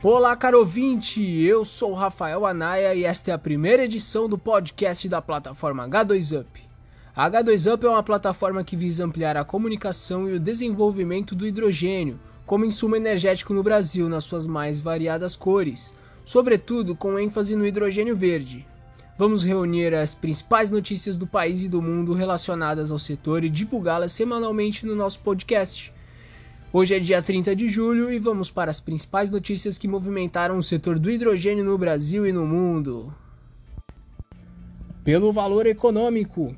Olá, caro ouvinte! Eu sou Rafael Anaya e esta é a primeira edição do podcast da plataforma H2Up. A H2Up é uma plataforma que visa ampliar a comunicação e o desenvolvimento do hidrogênio como insumo energético no Brasil nas suas mais variadas cores, sobretudo com ênfase no hidrogênio verde. Vamos reunir as principais notícias do país e do mundo relacionadas ao setor e divulgá-las semanalmente no nosso podcast. Hoje é dia 30 de julho e vamos para as principais notícias que movimentaram o setor do hidrogênio no Brasil e no mundo. Pelo valor econômico,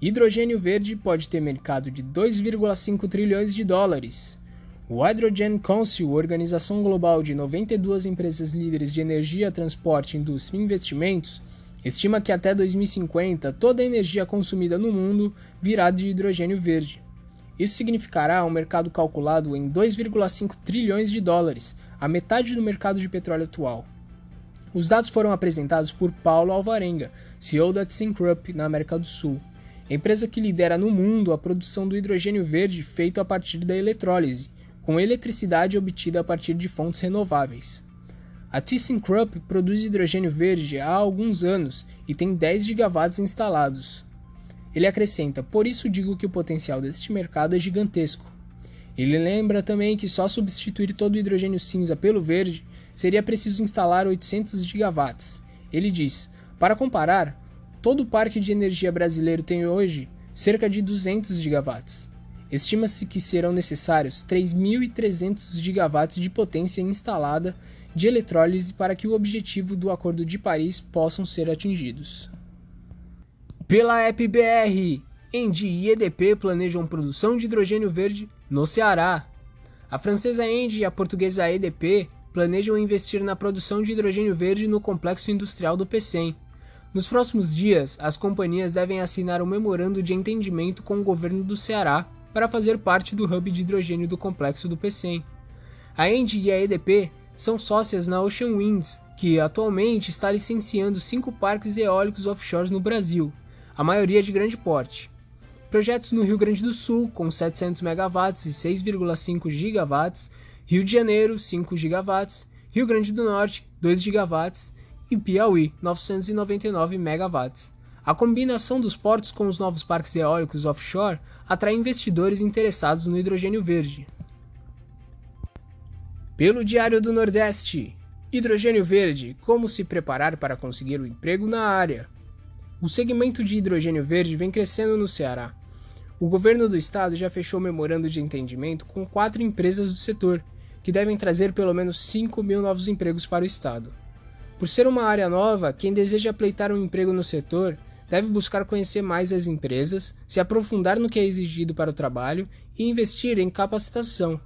hidrogênio verde pode ter mercado de 2,5 trilhões de dólares. O Hydrogen Council, organização global de 92 empresas líderes de energia, transporte, indústria e investimentos, estima que até 2050 toda a energia consumida no mundo virá de hidrogênio verde. Isso significará um mercado calculado em 2,5 trilhões de dólares, a metade do mercado de petróleo atual. Os dados foram apresentados por Paulo Alvarenga, CEO da ThyssenKrupp na América do Sul, empresa que lidera no mundo a produção do hidrogênio verde feito a partir da eletrólise, com eletricidade obtida a partir de fontes renováveis. A ThyssenKrupp produz hidrogênio verde há alguns anos e tem 10 gigawatts instalados, ele acrescenta: Por isso digo que o potencial deste mercado é gigantesco. Ele lembra também que só substituir todo o hidrogênio cinza pelo verde seria preciso instalar 800 gigawatts. Ele diz: Para comparar, todo o parque de energia brasileiro tem hoje cerca de 200 gigawatts. Estima-se que serão necessários 3.300 gigawatts de potência instalada de eletrólise para que o objetivo do Acordo de Paris possam ser atingidos. Pela EPBR, Engie e EDP planejam produção de hidrogênio verde no Ceará. A francesa Engie e a portuguesa EDP planejam investir na produção de hidrogênio verde no complexo industrial do PECEM. Nos próximos dias, as companhias devem assinar um memorando de entendimento com o governo do Ceará para fazer parte do hub de hidrogênio do complexo do PECEM. A Engie e a EDP são sócias na Ocean Winds, que atualmente está licenciando cinco parques eólicos offshore no Brasil, a maioria de grande porte. Projetos no Rio Grande do Sul, com 700 MW e 6,5 GW, Rio de Janeiro, 5 GW, Rio Grande do Norte, 2 GW e Piauí, 999 MW. A combinação dos portos com os novos parques eólicos offshore atrai investidores interessados no hidrogênio verde. Pelo Diário do Nordeste, Hidrogênio Verde: Como se preparar para conseguir o um emprego na área. O segmento de hidrogênio verde vem crescendo no Ceará. O governo do estado já fechou memorando de entendimento com quatro empresas do setor, que devem trazer pelo menos 5 mil novos empregos para o estado. Por ser uma área nova, quem deseja pleitar um emprego no setor deve buscar conhecer mais as empresas, se aprofundar no que é exigido para o trabalho e investir em capacitação.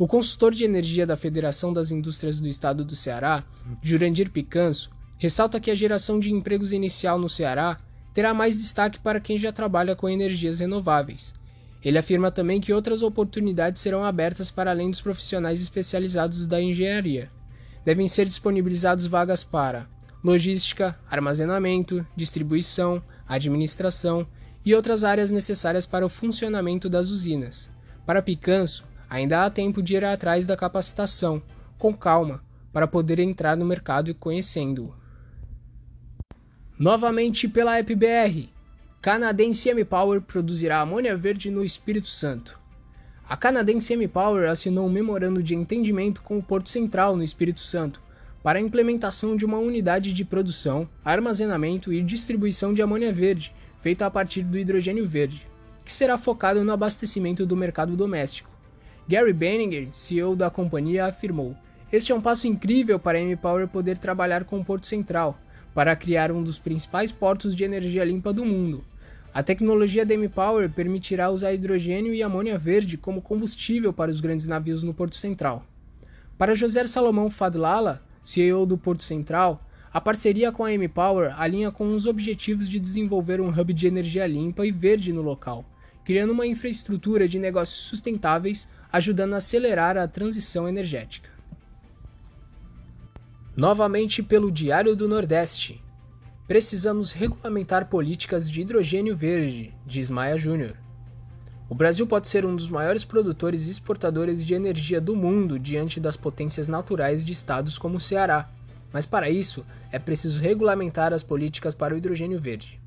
O consultor de energia da Federação das Indústrias do Estado do Ceará, Jurandir Picanso, ressalta que a geração de empregos inicial no Ceará terá mais destaque para quem já trabalha com energias renováveis. Ele afirma também que outras oportunidades serão abertas para além dos profissionais especializados da engenharia. Devem ser disponibilizadas vagas para logística, armazenamento, distribuição, administração e outras áreas necessárias para o funcionamento das usinas. Para Picanso, ainda há tempo de ir atrás da capacitação, com calma, para poder entrar no mercado conhecendo-o. Novamente pela EPBR, canadense M-Power produzirá amônia verde no Espírito Santo. A canadense M-Power assinou um memorando de entendimento com o Porto Central, no Espírito Santo, para a implementação de uma unidade de produção, armazenamento e distribuição de amônia verde, feita a partir do hidrogênio verde, que será focado no abastecimento do mercado doméstico. Gary Benninger, CEO da companhia, afirmou: Este é um passo incrível para a M-Power poder trabalhar com o Porto Central para criar um dos principais portos de energia limpa do mundo. A tecnologia da M-Power permitirá usar hidrogênio e amônia verde como combustível para os grandes navios no Porto Central. Para José Salomão Fadlala, CEO do Porto Central, a parceria com a M-Power alinha com os objetivos de desenvolver um hub de energia limpa e verde no local, criando uma infraestrutura de negócios sustentáveis, ajudando a acelerar a transição energética. Novamente pelo Diário do Nordeste. Precisamos regulamentar políticas de hidrogênio verde, diz Maia Júnior. O Brasil pode ser um dos maiores produtores e exportadores de energia do mundo diante das potências naturais de estados como o Ceará, mas para isso é preciso regulamentar as políticas para o hidrogênio verde.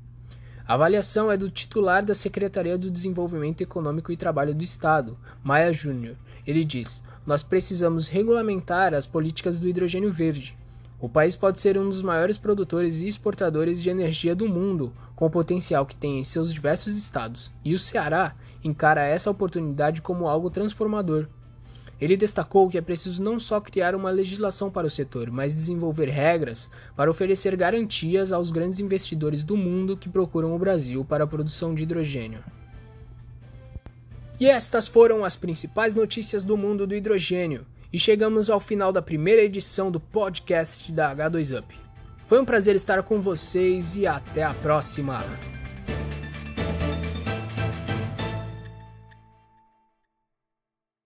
A avaliação é do titular da Secretaria do Desenvolvimento Econômico e Trabalho do Estado, Maia Júnior. Ele diz: Nós precisamos regulamentar as políticas do hidrogênio verde. O país pode ser um dos maiores produtores e exportadores de energia do mundo, com o potencial que tem em seus diversos estados, e o Ceará encara essa oportunidade como algo transformador. Ele destacou que é preciso não só criar uma legislação para o setor, mas desenvolver regras para oferecer garantias aos grandes investidores do mundo que procuram o Brasil para a produção de hidrogênio. E estas foram as principais notícias do mundo do hidrogênio. E chegamos ao final da primeira edição do podcast da H2Up. Foi um prazer estar com vocês e até a próxima!